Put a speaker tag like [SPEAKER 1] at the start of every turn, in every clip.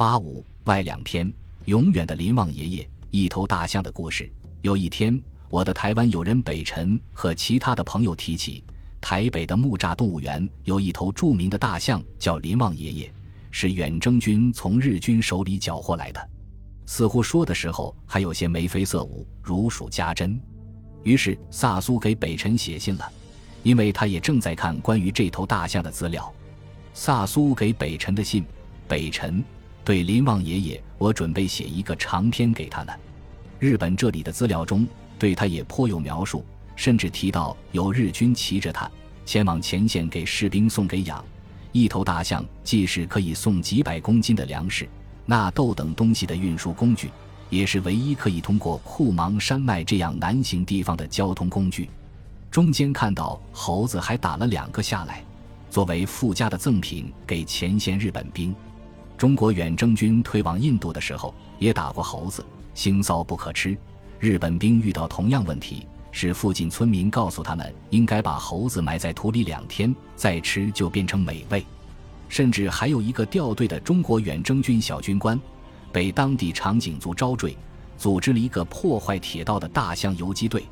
[SPEAKER 1] 八五外两篇，永远的林旺爷爷，一头大象的故事。有一天，我的台湾友人北辰和其他的朋友提起，台北的木栅动物园有一头著名的大象，叫林旺爷爷，是远征军从日军手里缴获来的。似乎说的时候还有些眉飞色舞，如数家珍。于是萨苏给北辰写信了，因为他也正在看关于这头大象的资料。萨苏给北辰的信：北辰，对林旺爷爷，我准备写一个长篇给他呢。日本这里的资料中对他也颇有描述，甚至提到有日军骑着他前往前线给士兵送给养。一头大象既是可以送几百公斤的粮食。纳豆等东西的运输工具，也是唯一可以通过库芒山脉这样难行地方的交通工具。中间看到猴子还打了两个下来，作为附加的赠品给前线日本兵。中国远征军退往印度的时候也打过猴子，腥臊不可吃。日本兵遇到同样问题，是附近村民告诉他们，应该把猴子埋在土里两天再吃，就变成美味。甚至还有一个掉队的中国远征军小军官，被当地长颈族招赘，组织了一个破坏铁道的大象游击队。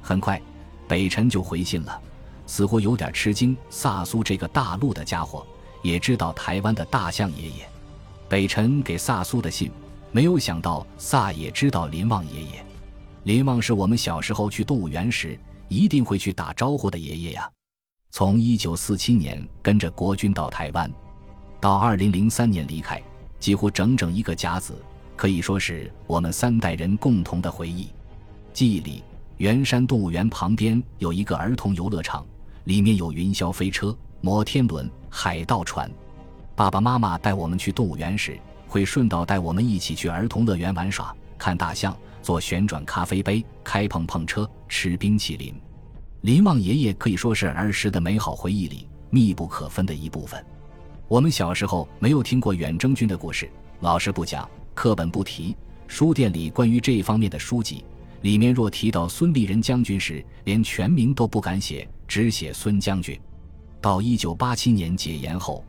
[SPEAKER 1] 很快，北辰就回信了，似乎有点吃惊。萨苏这个大陆的家伙也知道台湾的大象爷爷。北辰给萨苏的信，没有想到萨也知道林旺爷爷。林旺是我们小时候去动物园时一定会去打招呼的爷爷呀。从一九四七年跟着国军到台湾，到二零零三年离开，几乎整整一个甲子，可以说是我们三代人共同的回忆。记忆里，圆山动物园旁边有一个儿童游乐场，里面有云霄飞车、摩天轮、海盗船。爸爸妈妈带我们去动物园时，会顺道带我们一起去儿童乐园玩耍，看大象，坐旋转咖啡杯，开碰碰车，吃冰淇淋。林旺爷爷可以说是儿时的美好回忆里密不可分的一部分。我们小时候没有听过远征军的故事，老师不讲，课本不提，书店里关于这一方面的书籍，里面若提到孙立人将军时，连全名都不敢写，只写孙将军。到一九八七年解严后，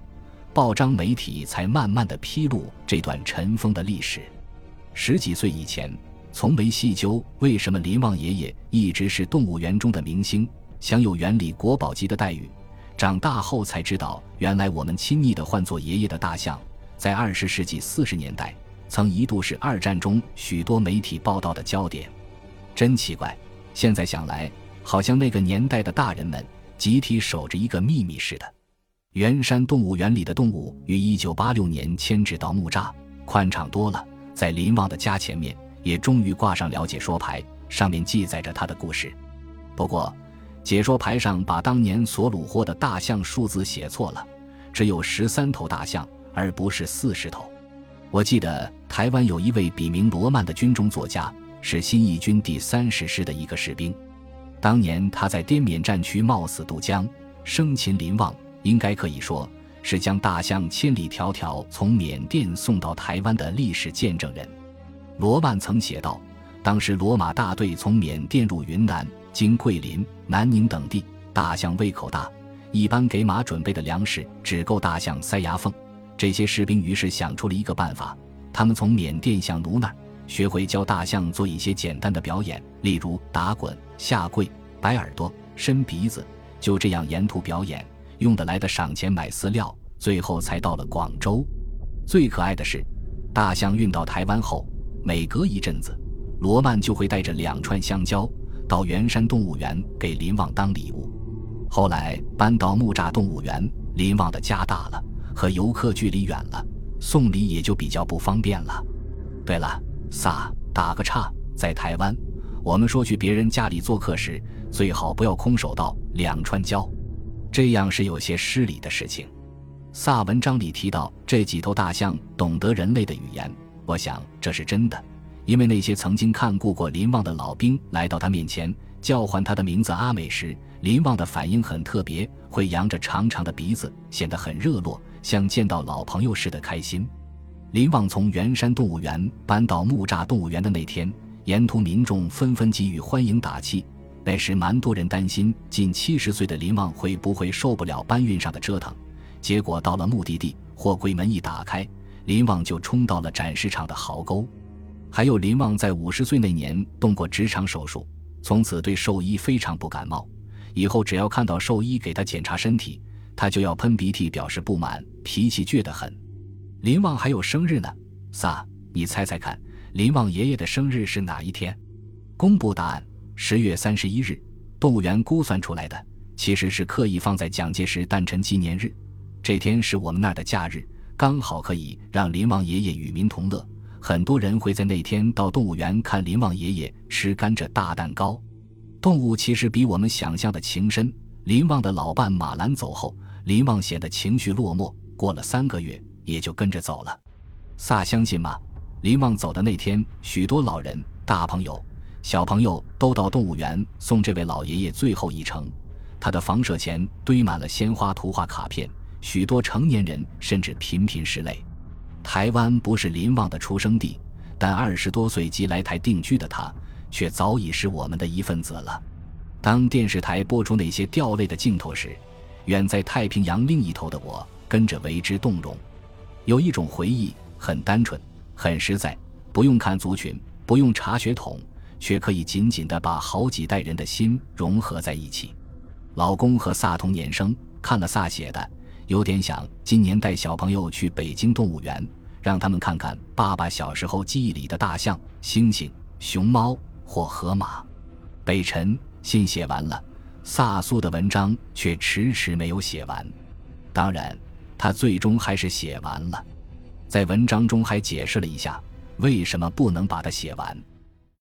[SPEAKER 1] 报章媒体才慢慢的披露这段尘封的历史。十几岁以前。从没细究为什么林旺爷爷一直是动物园中的明星，享有园里国宝级的待遇。长大后才知道，原来我们亲昵的唤作爷爷的大象，在二十世纪四十年代曾一度是二战中许多媒体报道的焦点。真奇怪，现在想来，好像那个年代的大人们集体守着一个秘密似的。圆山动物园里的动物于一九八六年迁至到木栅，宽敞多了，在林旺的家前面。也终于挂上了解说牌，上面记载着他的故事。不过，解说牌上把当年所虏获的大象数字写错了，只有十三头大象，而不是四十头。我记得台湾有一位笔名罗曼的军中作家，是新一军第三十师的一个士兵。当年他在滇缅战区冒死渡江，生擒林旺，应该可以说是将大象千里迢迢从缅甸送到台湾的历史见证人。罗曼曾写道：“当时罗马大队从缅甸入云南，经桂林、南宁等地，大象胃口大，一般给马准备的粮食只够大象塞牙缝。这些士兵于是想出了一个办法，他们从缅甸向奴那儿学会教大象做一些简单的表演，例如打滚、下跪、摆耳朵、伸鼻子，就这样沿途表演，用得来的赏钱买饲料，最后才到了广州。最可爱的是，大象运到台湾后。”每隔一阵子，罗曼就会带着两串香蕉到圆山动物园给林旺当礼物。后来搬到木栅动物园，林旺的家大了，和游客距离远了，送礼也就比较不方便了。对了，撒打个岔，在台湾，我们说去别人家里做客时，最好不要空手道两串蕉，这样是有些失礼的事情。萨文章里提到这几头大象懂得人类的语言。我想这是真的，因为那些曾经看顾过林旺的老兵来到他面前叫唤他的名字阿美时，林旺的反应很特别，会扬着长长的鼻子，显得很热络，像见到老朋友似的开心。林旺从圆山动物园搬到木栅动物园的那天，沿途民众纷纷给予欢迎打气。那时蛮多人担心近七十岁的林旺会不会受不了搬运上的折腾，结果到了目的地，货柜门一打开。林旺就冲到了展示场的壕沟。还有林旺在五十岁那年动过直肠手术，从此对兽医非常不感冒。以后只要看到兽医给他检查身体，他就要喷鼻涕表示不满，脾气倔得很。林旺还有生日呢，萨，你猜猜看，林旺爷爷的生日是哪一天？公布答案：十月三十一日。动物园估算出来的，其实是刻意放在蒋介石诞辰纪念日。这天是我们那儿的假日，刚好可以让林旺爷爷与民同乐。很多人会在那天到动物园看林旺爷爷吃甘蔗大蛋糕。动物其实比我们想象的情深。林旺的老伴马兰走后，林旺显得情绪落寞。过了三个月，也就跟着走了。萨相信吗？林旺走的那天，许多老人、大朋友、小朋友都到动物园送这位老爷爷最后一程。他的房舍前堆满了鲜花、图画卡片，许多成年人甚至频频拭泪。台湾不是林旺的出生地，但二十多岁即来台定居的他，却早已是我们的一份子了。当电视台播出那些掉泪的镜头时，远在太平洋另一头的我跟着为之动容。有一种回忆，很单纯，很实在，不用看族群，不用查血统，却可以紧紧地把好几代人的心融合在一起。老公和萨同年生，看了萨写的。有点想今年带小朋友去北京动物园，让他们看看爸爸小时候记忆里的大象、猩猩、熊猫或河马。北辰信写完了，萨苏的文章却迟迟没有写完。当然，他最终还是写完了，在文章中还解释了一下为什么不能把它写完。